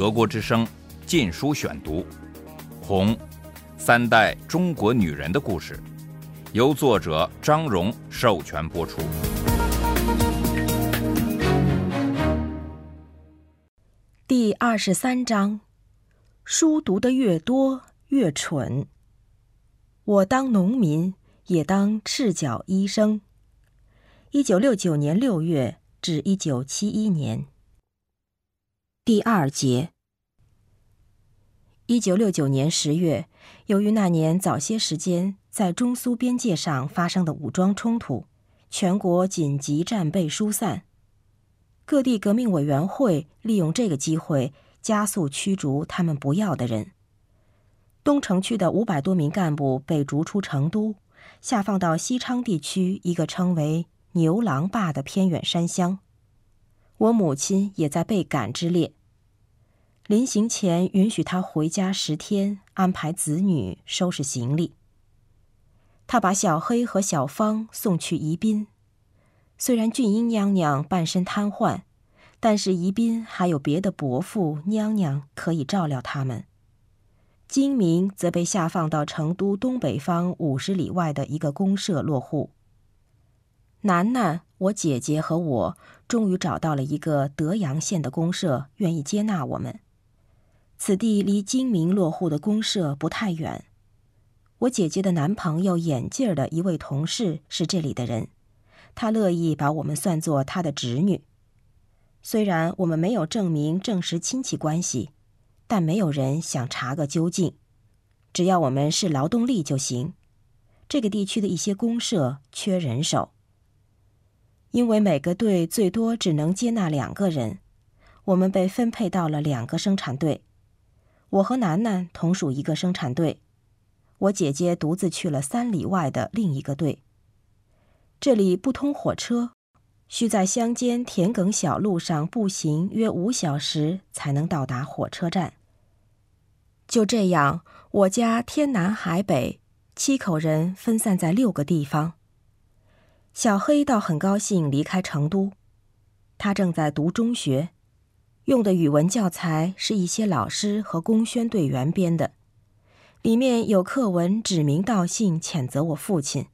德国之声《禁书选读》，《红》，三代中国女人的故事，由作者张荣授权播出。第二十三章：书读得越多越蠢。我当农民，也当赤脚医生。一九六九年六月至一九七一年。第二节。一九六九年十月，由于那年早些时间在中苏边界上发生的武装冲突，全国紧急战备疏散。各地革命委员会利用这个机会加速驱逐他们不要的人。东城区的五百多名干部被逐出成都，下放到西昌地区一个称为牛郎坝的偏远山乡。我母亲也在被赶之列。临行前允许他回家十天，安排子女收拾行李。他把小黑和小芳送去宜宾。虽然俊英娘娘半身瘫痪，但是宜宾还有别的伯父娘娘可以照料他们。金明则被下放到成都东北方五十里外的一个公社落户。楠楠，我姐姐和我终于找到了一个德阳县的公社，愿意接纳我们。此地离精明落户的公社不太远。我姐姐的男朋友眼镜的一位同事是这里的人。他乐意把我们算作他的侄女，虽然我们没有证明证实亲戚关系，但没有人想查个究竟。只要我们是劳动力就行。这个地区的一些公社缺人手，因为每个队最多只能接纳两个人，我们被分配到了两个生产队。我和楠楠同属一个生产队，我姐姐独自去了三里外的另一个队。这里不通火车，需在乡间田埂小路上步行约五小时才能到达火车站。就这样，我家天南海北，七口人分散在六个地方。小黑倒很高兴离开成都，他正在读中学，用的语文教材是一些老师和公宣队员编的，里面有课文指名道姓谴责我父亲。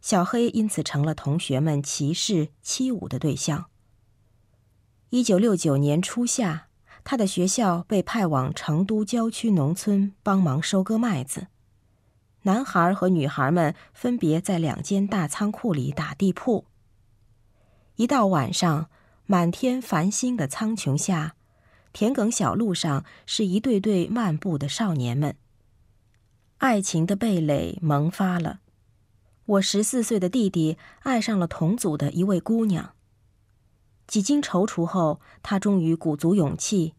小黑因此成了同学们歧视欺侮的对象。一九六九年初夏，他的学校被派往成都郊区农村帮忙收割麦子，男孩和女孩们分别在两间大仓库里打地铺。一到晚上，满天繁星的苍穹下，田埂小路上是一对对漫步的少年们。爱情的蓓蕾萌发了。我十四岁的弟弟爱上了同组的一位姑娘。几经踌躇后，他终于鼓足勇气，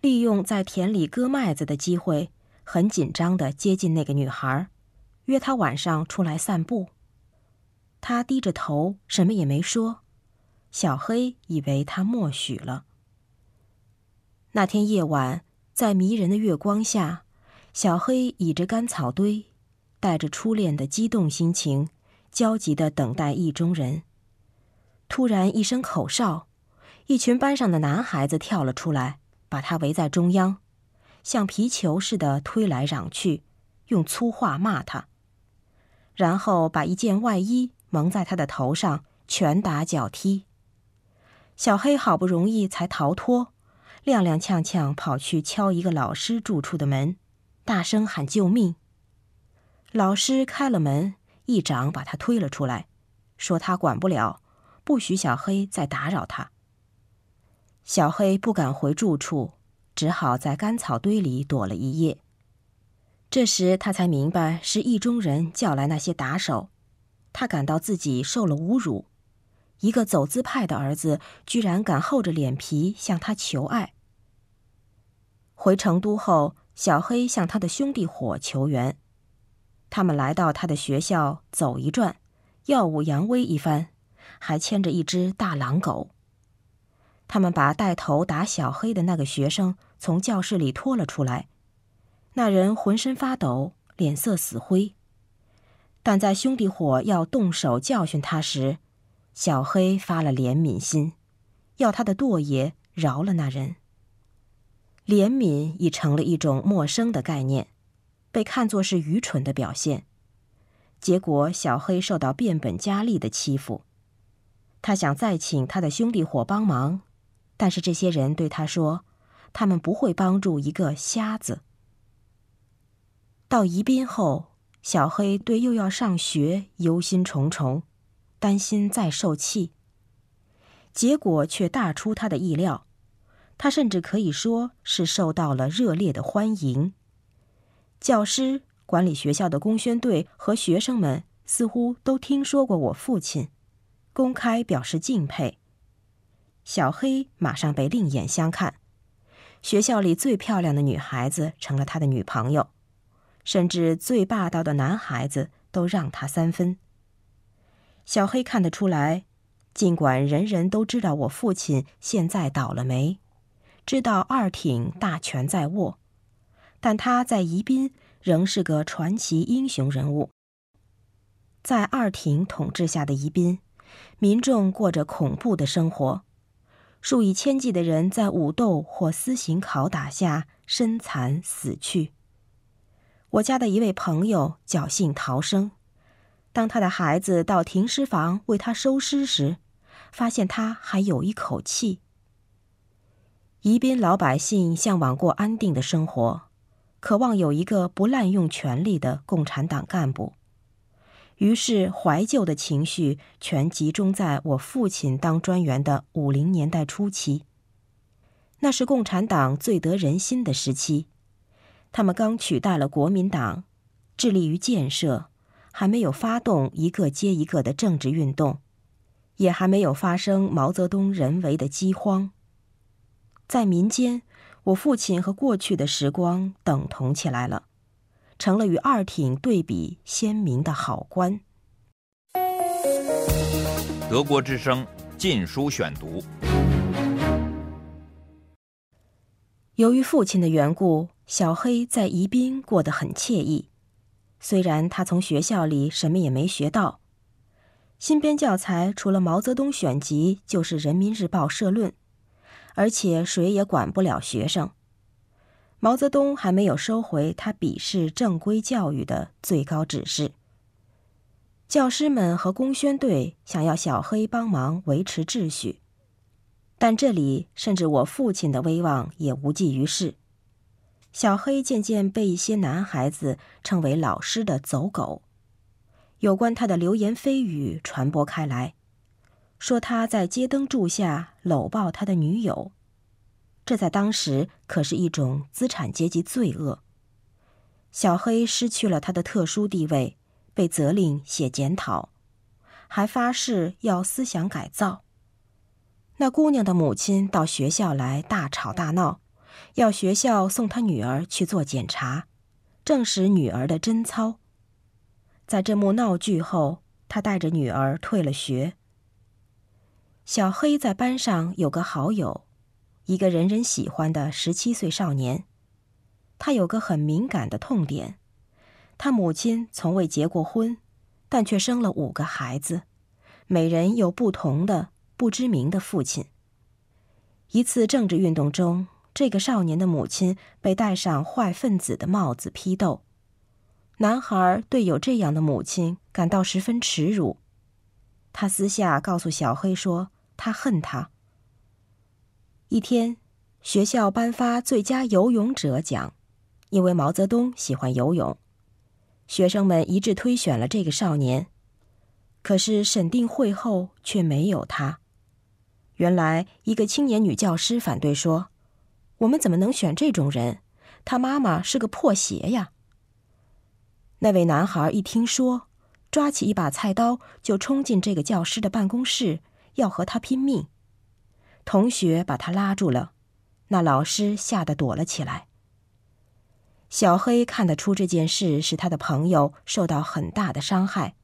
利用在田里割麦子的机会，很紧张地接近那个女孩，约他晚上出来散步。他低着头，什么也没说。小黑以为他默许了。那天夜晚，在迷人的月光下，小黑倚着干草堆。带着初恋的激动心情，焦急地等待意中人。突然一声口哨，一群班上的男孩子跳了出来，把他围在中央，像皮球似的推来嚷去，用粗话骂他，然后把一件外衣蒙在他的头上，拳打脚踢。小黑好不容易才逃脱，踉踉跄跄跑去敲一个老师住处的门，大声喊救命。老师开了门，一掌把他推了出来，说他管不了，不许小黑再打扰他。小黑不敢回住处，只好在干草堆里躲了一夜。这时他才明白是意中人叫来那些打手，他感到自己受了侮辱，一个走资派的儿子居然敢厚着脸皮向他求爱。回成都后，小黑向他的兄弟伙求援。他们来到他的学校走一转，耀武扬威一番，还牵着一只大狼狗。他们把带头打小黑的那个学生从教室里拖了出来，那人浑身发抖，脸色死灰。但在兄弟伙要动手教训他时，小黑发了怜悯心，要他的舵爷饶了那人。怜悯已成了一种陌生的概念，被看作是愚蠢的表现。结果，小黑受到变本加厉的欺负。他想再请他的兄弟伙帮忙，但是这些人对他说：“他们不会帮助一个瞎子。”到宜宾后，小黑对又要上学忧心忡忡，担心再受气。结果却大出他的意料。他甚至可以说是受到了热烈的欢迎。教师、管理学校的公宣队和学生们似乎都听说过我父亲，公开表示敬佩。小黑马上被另眼相看，学校里最漂亮的女孩子成了他的女朋友，甚至最霸道的男孩子都让他三分。小黑看得出来，尽管人人都知道我父亲现在倒了霉。知道二挺大权在握，但他在宜宾仍是个传奇英雄人物。在二挺统治下的宜宾，民众过着恐怖的生活，数以千计的人在武斗或私刑拷打下身残死去。我家的一位朋友侥幸逃生，当他的孩子到停尸房为他收尸时，发现他还有一口气。宜宾老百姓向往过安定的生活，渴望有一个不滥用权力的共产党干部。于是，怀旧的情绪全集中在我父亲当专员的五零年代初期。那是共产党最得人心的时期，他们刚取代了国民党，致力于建设，还没有发动一个接一个的政治运动，也还没有发生毛泽东人为的饥荒。在民间，我父亲和过去的时光等同起来了，成了与二挺对比鲜明的好官。德国之声《禁书选读》。由于父亲的缘故，小黑在宜宾过得很惬意。虽然他从学校里什么也没学到，新编教材除了毛泽东选集，就是《人民日报》社论。而且谁也管不了学生。毛泽东还没有收回他鄙视正规教育的最高指示。教师们和公宣队想要小黑帮忙维持秩序，但这里甚至我父亲的威望也无济于事。小黑渐渐被一些男孩子称为老师的走狗，有关他的流言蜚语传播开来。说他在街灯柱下搂抱他的女友，这在当时可是一种资产阶级罪恶。小黑失去了他的特殊地位，被责令写检讨，还发誓要思想改造。那姑娘的母亲到学校来大吵大闹，要学校送她女儿去做检查，证实女儿的贞操。在这幕闹剧后，他带着女儿退了学。小黑在班上有个好友，一个人人喜欢的十七岁少年。他有个很敏感的痛点，他母亲从未结过婚，但却生了五个孩子，每人有不同的不知名的父亲。一次政治运动中，这个少年的母亲被戴上坏分子的帽子批斗，男孩对有这样的母亲感到十分耻辱。他私下告诉小黑说。他恨他。一天，学校颁发最佳游泳者奖，因为毛泽东喜欢游泳，学生们一致推选了这个少年。可是审定会后却没有他。原来，一个青年女教师反对说：“我们怎么能选这种人？他妈妈是个破鞋呀！”那位男孩一听说，抓起一把菜刀就冲进这个教师的办公室。要和他拼命，同学把他拉住了，那老师吓得躲了起来。小黑看得出这件事使他的朋友受到很大的伤害，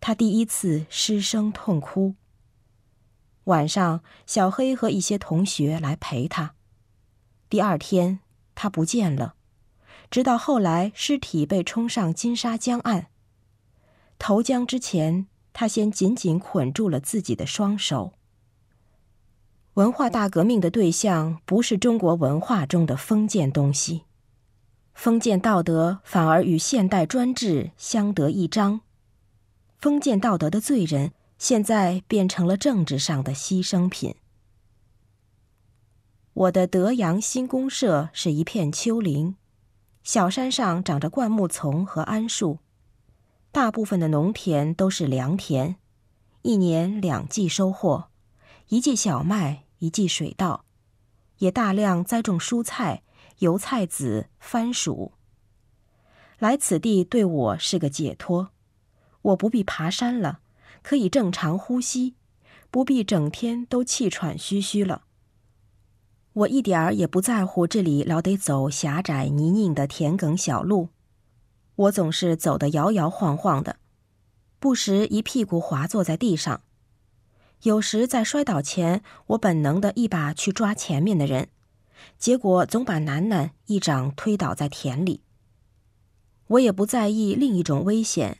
他第一次失声痛哭。晚上，小黑和一些同学来陪他。第二天，他不见了，直到后来尸体被冲上金沙江岸。投江之前。他先紧紧捆住了自己的双手。文化大革命的对象不是中国文化中的封建东西，封建道德反而与现代专制相得益彰。封建道德的罪人，现在变成了政治上的牺牲品。我的德阳新公社是一片丘陵，小山上长着灌木丛和桉树，大部分的农田都是良田，一年两季收获。一季小麦，一季水稻，也大量栽种蔬菜、油菜籽、番薯。来此地对我是个解脱，我不必爬山了，可以正常呼吸，不必整天都气喘吁吁了。我一点儿也不在乎这里老得走狭窄泥泞的田埂小路，我总是走得摇摇晃晃的，不时一屁股滑坐在地上。有时在摔倒前，我本能的一把去抓前面的人，结果总把楠楠一掌推倒在田里。我也不在意另一种危险，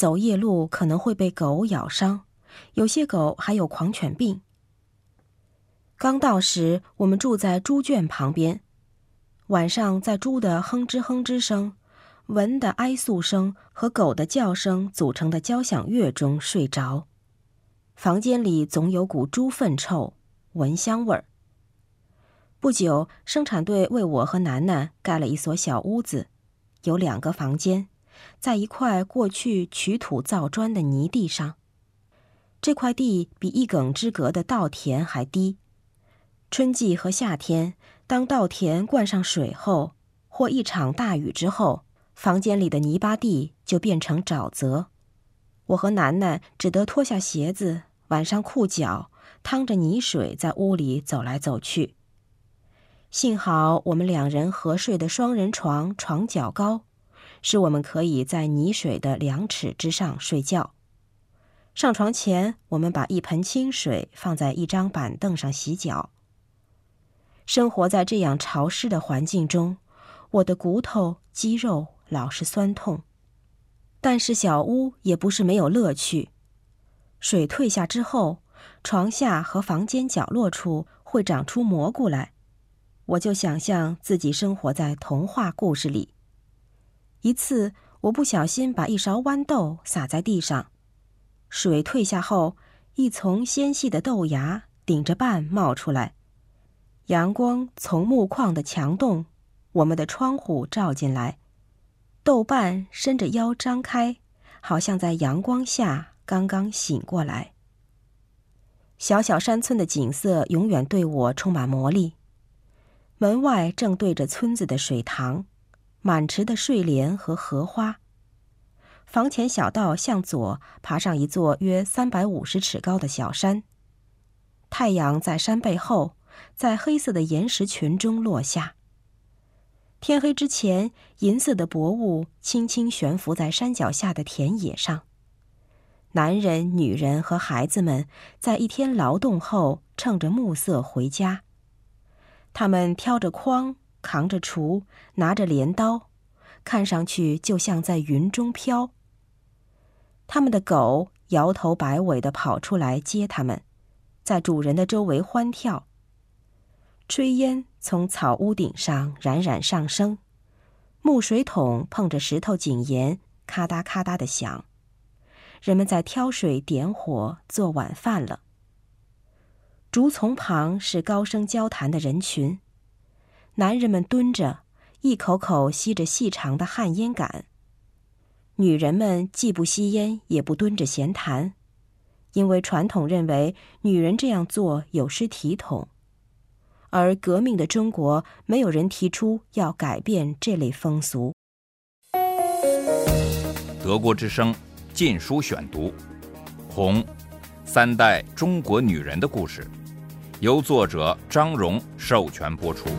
走夜路可能会被狗咬伤，有些狗还有狂犬病。刚到时，我们住在猪圈旁边，晚上在猪的哼哧哼哧声、蚊的哀诉声和狗的叫声组成的交响乐中睡着。房间里总有股猪粪臭，蚊香味儿。不久，生产队为我和楠楠盖了一所小屋子，有两个房间，在一块过去取土造砖的泥地上。这块地比一埂之隔的稻田还低。春季和夏天，当稻田灌上水后，或一场大雨之后，房间里的泥巴地就变成沼泽。我和楠楠只得脱下鞋子。挽上裤脚趟着泥水在屋里走来走去。幸好我们两人合睡的双人床床脚高，使我们可以在泥水的两尺之上睡觉。上床前，我们把一盆清水放在一张板凳上洗脚。生活在这样潮湿的环境中，我的骨头肌肉老是酸痛。但是小屋也不是没有乐趣。水退下之后，床下和房间角落处会长出蘑菇来，我就想象自己生活在童话故事里。一次，我不小心把一勺豌豆撒在地上，水退下后，一丛纤细的豆芽顶着瓣冒出来，阳光从木框的墙洞、我们的窗户照进来，豆瓣伸着腰张开，好像在阳光下。刚刚醒过来。小小山村的景色永远对我充满魔力。门外正对着村子的水塘，满池的睡莲和荷花。房前小道向左爬上一座约三百五十尺高的小山。太阳在山背后，在黑色的岩石群中落下。天黑之前，银色的薄雾轻轻悬浮在山脚下的田野上。男人、女人和孩子们在一天劳动后，乘着暮色回家。他们挑着筐，扛着锄，拿着镰刀，看上去就像在云中飘。他们的狗摇头摆尾的跑出来接他们，在主人的周围欢跳。炊烟从草屋顶上冉冉上升，木水桶碰着石头井沿，咔嗒咔嗒的响。人们在挑水、点火、做晚饭了。竹丛旁是高声交谈的人群，男人们蹲着，一口口吸着细长的旱烟杆；女人们既不吸烟，也不蹲着闲谈，因为传统认为女人这样做有失体统。而革命的中国，没有人提出要改变这类风俗。德国之声。禁书选读，《红三代中国女人的故事》，由作者张荣授权播出。